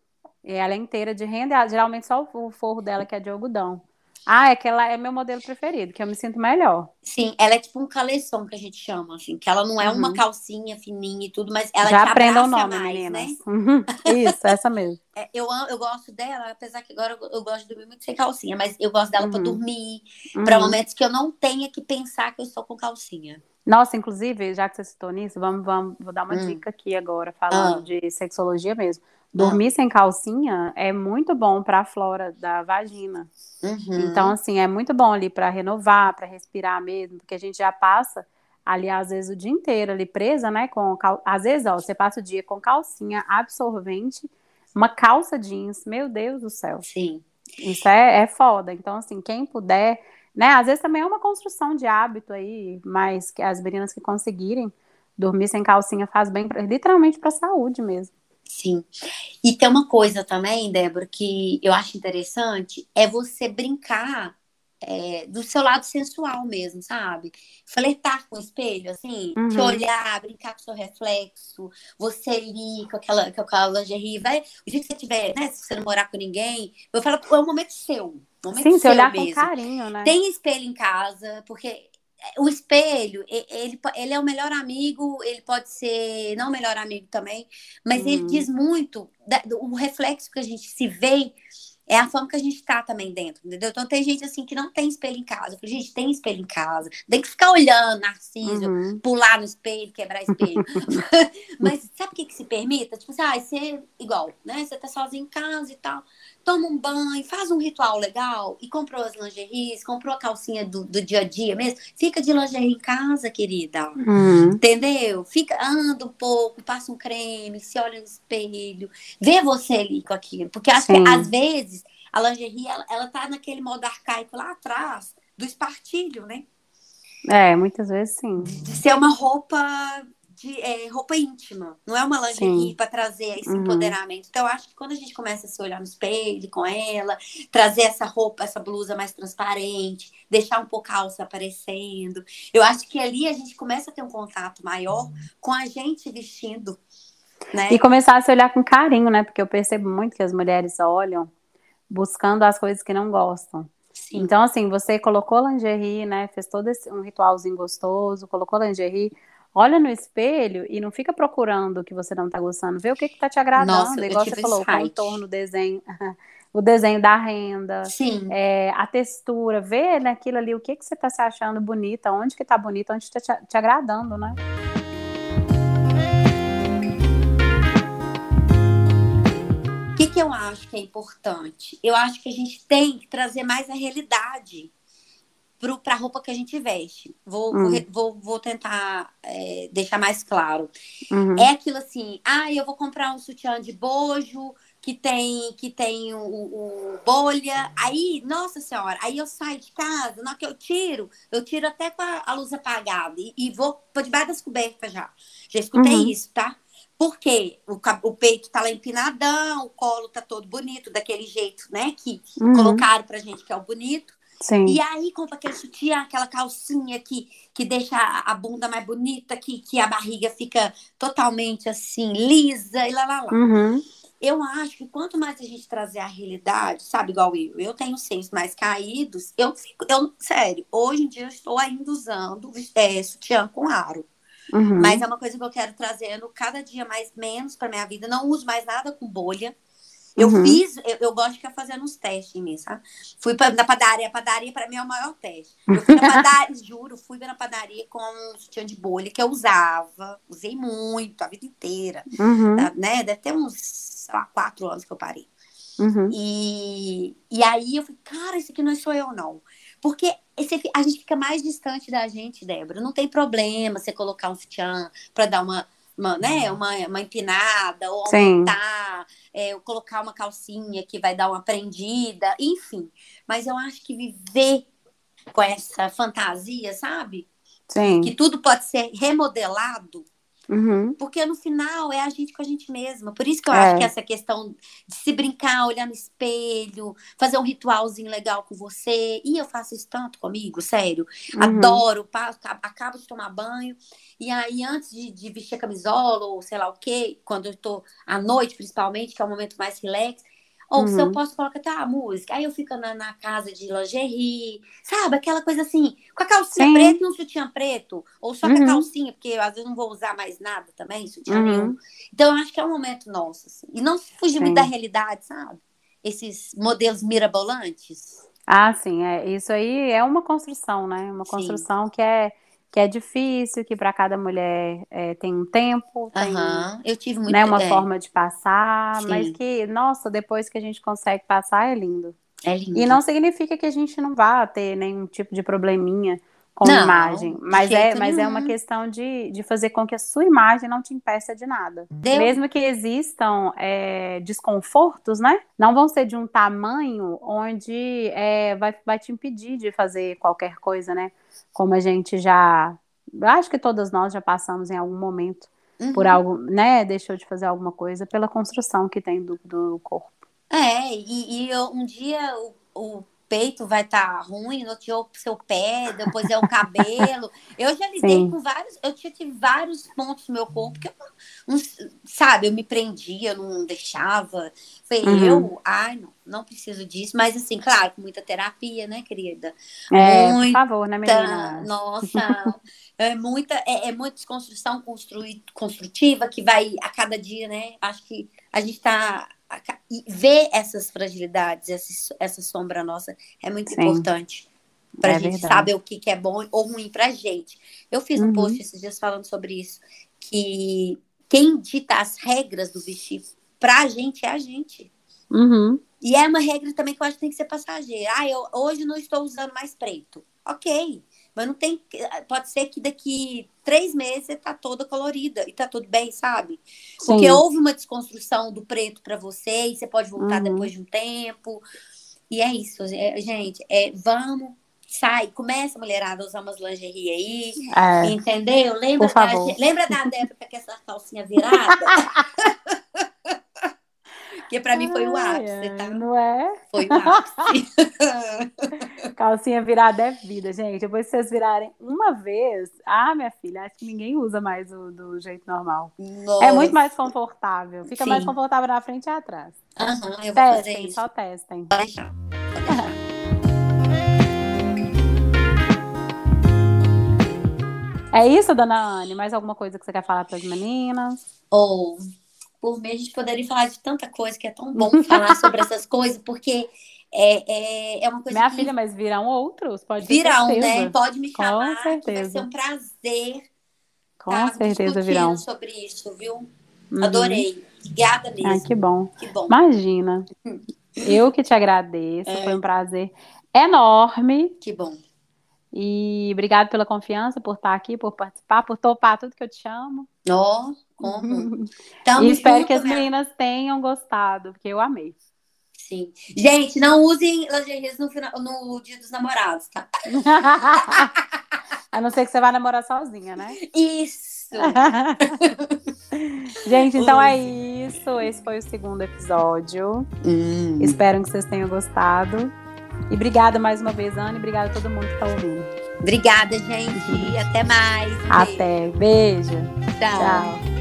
Speaker 1: E ela é inteira de renda, geralmente só o forro dela que é de algodão. Ah, é que ela é meu modelo preferido, que eu me sinto melhor.
Speaker 2: Sim, ela é tipo um caleçom que a gente chama, assim, que ela não é uhum. uma calcinha fininha e tudo, mas ela
Speaker 1: Já
Speaker 2: te
Speaker 1: aprenda o nome,
Speaker 2: mais,
Speaker 1: meninas. Né? Uhum. Isso, essa mesmo.
Speaker 2: É, eu, eu gosto dela, apesar que agora eu, eu, gosto de dormir muito sem calcinha, mas eu gosto dela uhum. para dormir, para uhum. momentos que eu não tenha que pensar que eu estou com calcinha.
Speaker 1: Nossa, inclusive, já que você citou nisso, vamos, vamos vou dar uma hum. dica aqui agora, falando ah. de sexologia mesmo. Dormir ah. sem calcinha é muito bom para a flora da vagina. Uhum. Então, assim, é muito bom ali para renovar, para respirar mesmo, porque a gente já passa ali, às vezes, o dia inteiro ali presa, né? Com cal... Às vezes, ó, você passa o dia com calcinha absorvente, uma calça jeans, meu Deus do céu.
Speaker 2: Sim.
Speaker 1: Isso é, é foda. Então, assim, quem puder, né? Às vezes também é uma construção de hábito aí, mas que as meninas que conseguirem dormir sem calcinha faz bem, literalmente para a saúde mesmo.
Speaker 2: Sim. E tem uma coisa também, Débora, que eu acho interessante, é você brincar é, do seu lado sensual mesmo, sabe? Flertar com o espelho, assim, uhum. te olhar, brincar com o seu reflexo, você ali com aquela, com aquela lingerie, vai, o dia que você tiver, né, se você não morar com ninguém, eu falo, é um momento seu, momento
Speaker 1: Sim,
Speaker 2: seu
Speaker 1: olhar
Speaker 2: mesmo.
Speaker 1: com carinho, né?
Speaker 2: Tem espelho em casa, porque o espelho, ele, ele é o melhor amigo, ele pode ser não o melhor amigo também, mas ele uhum. diz muito, o reflexo que a gente se vê é a forma que a gente está também dentro, entendeu? Então tem gente assim que não tem espelho em casa. Eu falei, gente, tem espelho em casa. Tem que ficar olhando, Narciso, uhum. pular no espelho, quebrar espelho. Mas sabe o que, que se permita? Tipo assim, ah, você, igual, né? Você tá sozinho em casa e tal toma um banho, faz um ritual legal e comprou as lingeries, comprou a calcinha do, do dia a dia mesmo, fica de lingerie em casa, querida. Uhum. Entendeu? Fica, anda um pouco, passa um creme, se olha no espelho, vê você ali com aquilo. Porque acho Sim. que às vezes a lingerie, ela, ela tá naquele modo arcaico lá atrás do espartilho, né?
Speaker 1: É, muitas vezes sim.
Speaker 2: De ser uma roupa de é, roupa íntima, não é uma lingerie para trazer esse uhum. empoderamento. Então, eu acho que quando a gente começa a se olhar no espelho com ela, trazer essa roupa, essa blusa mais transparente, deixar um pouco a alça aparecendo, eu acho que ali a gente começa a ter um contato maior com a gente vestindo. Né?
Speaker 1: E começar a se olhar com carinho, né? Porque eu percebo muito que as mulheres olham buscando as coisas que não gostam. Sim. Então, assim, você colocou lingerie, né? Fez todo esse, um ritualzinho gostoso, colocou lingerie, olha no espelho e não fica procurando o que você não está gostando, vê o que está te agradando, Nossa, igual você falou, o contorno, o desenho, o desenho da renda, é, a textura, vê naquilo ali o que, que você está se achando bonita, onde que está bonita, onde está te, te agradando, né?
Speaker 2: O que, que eu acho que é importante? Eu acho que a gente tem que trazer mais a realidade para a roupa que a gente veste. Vou, uhum. vou, vou, tentar é, deixar mais claro. Uhum. É aquilo assim, ah, eu vou comprar um sutiã de bojo que tem que tem o, o, bolha. Aí, nossa senhora, aí eu saio de casa, na que eu tiro, eu tiro até com a, a luz apagada e, e vou por debaixo das cobertas já. Já escutei uhum. isso, tá? Porque o, o peito tá lá empinadão, o colo tá todo bonito, daquele jeito, né? Que uhum. colocaram pra gente que é o bonito. Sim. E aí compra aquele sutiã, aquela calcinha que, que deixa a bunda mais bonita, que, que a barriga fica totalmente assim, lisa e lá lá lá. Uhum. Eu acho que quanto mais a gente trazer a realidade, sabe, igual eu, eu tenho seios mais caídos, eu fico, eu, sério, hoje em dia eu estou ainda usando é, sutiã com aro. Uhum. Mas é uma coisa que eu quero trazendo cada dia mais menos para minha vida. Não uso mais nada com bolha. Eu uhum. fiz, eu, eu, gosto de ficar fazendo uns testes em mim, sabe? Fui pra, na padaria, a padaria para mim é o maior teste. Eu fui na padaria, juro, fui na padaria com um sutiã de bolha que eu usava, usei muito, a vida inteira, uhum. tá, né? Deve ter uns, sei lá, quatro anos que eu parei. Uhum. E, e aí eu falei, cara, esse aqui não sou eu, não. Porque esse, a gente fica mais distante da gente, Débora. Não tem problema você colocar um sutiã para dar uma uma, né, uhum. uma, uma empinada, ou aumentar, é, colocar uma calcinha que vai dar uma prendida, enfim. Mas eu acho que viver com essa fantasia, sabe? Sim. Que tudo pode ser remodelado Uhum. Porque no final é a gente com a gente mesma. Por isso que eu é. acho que essa questão de se brincar, olhar no espelho, fazer um ritualzinho legal com você. E eu faço isso tanto comigo, sério. Uhum. Adoro, passo, acabo de tomar banho. E aí, antes de, de, vestir a camisola, ou sei lá o quê, quando eu tô à noite, principalmente, que é o momento mais relax, ou uhum. se eu uhum. posso colocar até a música. Aí eu fico na, na, casa de lingerie, sabe? Aquela coisa assim, com a calcinha Sim. preta e um sutiã preto. Ou só uhum. com a uhum. calcinha, porque às vezes não vou usar mais nada também, sutiã uhum. nenhum. Então eu acho que é um momento nosso. Assim. E não fugir muito da realidade, sabe? Esses modelos mirabolantes.
Speaker 1: Ah, sim. É, isso aí é uma construção, né? Uma construção sim. que é que é difícil, que para cada mulher é, tem um tempo, tem
Speaker 2: uhum. eu tive muito,
Speaker 1: né, uma é. forma de passar, Sim. mas que, nossa, depois que a gente consegue passar é lindo.
Speaker 2: É lindo.
Speaker 1: E não significa que a gente não vá ter nenhum tipo de probleminha com não, imagem, mas é, mas é uma questão de, de fazer com que a sua imagem não te impeça de nada. Deu. Mesmo que existam é, desconfortos, né? Não vão ser de um tamanho onde é, vai, vai te impedir de fazer qualquer coisa, né? Como a gente já. Acho que todas nós já passamos em algum momento uhum. por algo, né? Deixou de fazer alguma coisa pela construção que tem do, do corpo.
Speaker 2: É, e, e eu, um dia o, o peito vai estar tá ruim, no outro o seu pé, depois é o cabelo. Eu já lidei Sim. com vários, eu tive vários pontos no meu corpo que eu não, sabe, eu me prendia, eu não deixava. Foi uhum. eu, ai, não, não preciso disso, mas assim, claro, com muita terapia, né, querida?
Speaker 1: É, muita, por favor, né, menina?
Speaker 2: Nossa, é muita, é, é muita desconstrução construtiva que vai a cada dia, né? Acho que a gente está ver essas fragilidades, essa, essa sombra nossa é muito Sim. importante para a é gente verdade. saber o que, que é bom ou ruim para gente. Eu fiz uhum. um post esses dias falando sobre isso, que quem dita as regras do vestir para a gente é a gente.
Speaker 1: Uhum.
Speaker 2: E é uma regra também que eu acho que tem que ser passageira. Ah, eu hoje não estou usando mais preto. Ok. Mas não tem. Pode ser que daqui três meses você tá toda colorida e tá tudo bem, sabe? Sim. Porque houve uma desconstrução do preto para você e você pode voltar uhum. depois de um tempo. E é isso, é, gente. É, vamos sai, começa a mulherada a usar umas lingerie aí, é, entendeu? Lembra da, lembra da época que essa calcinha virada? Porque pra mim foi o ápice, tá?
Speaker 1: Não é?
Speaker 2: Foi o ápice.
Speaker 1: Calcinha virada é vida, gente. Depois que vocês virarem uma vez, ah, minha filha, acho que ninguém usa mais o do jeito normal. Nossa. É muito mais confortável. Fica Sim. mais confortável na frente e atrás.
Speaker 2: Aham, eu
Speaker 1: vou testem, fazer isso. Só testem.
Speaker 2: Deixar.
Speaker 1: É isso, dona Anne? Mais alguma coisa que você quer falar para as meninas?
Speaker 2: Ou, oh, por mim, a gente poderia falar de tanta coisa que é tão bom falar sobre essas coisas, porque é, é, é uma coisa.
Speaker 1: Minha
Speaker 2: que...
Speaker 1: filha, mas virão outros? Pode
Speaker 2: Virão, né? Pode me chamar. Com certeza. vai ser um prazer.
Speaker 1: Com tá, certeza virão.
Speaker 2: sobre isso, viu? Uhum. Adorei. Obrigada mesmo.
Speaker 1: Ah, que bom.
Speaker 2: Que bom.
Speaker 1: Imagina. Eu que te agradeço. É. Foi um prazer enorme.
Speaker 2: Que bom.
Speaker 1: E obrigado pela confiança, por estar aqui, por participar, por topar tudo que eu te chamo.
Speaker 2: Oh, como?
Speaker 1: e espero que as meninas tenham gostado, porque eu amei.
Speaker 2: Sim. Gente, não usem lingeries no, final, no dia dos namorados, tá?
Speaker 1: A não ser que você vá namorar sozinha, né?
Speaker 2: Isso!
Speaker 1: Gente, então é isso. Esse foi o segundo episódio. Hum. Espero que vocês tenham gostado. E obrigada mais uma vez, Ana, e obrigada a todo mundo que está ouvindo.
Speaker 2: Obrigada, gente. Até mais.
Speaker 1: Até. Beijo.
Speaker 2: Tchau. Tchau.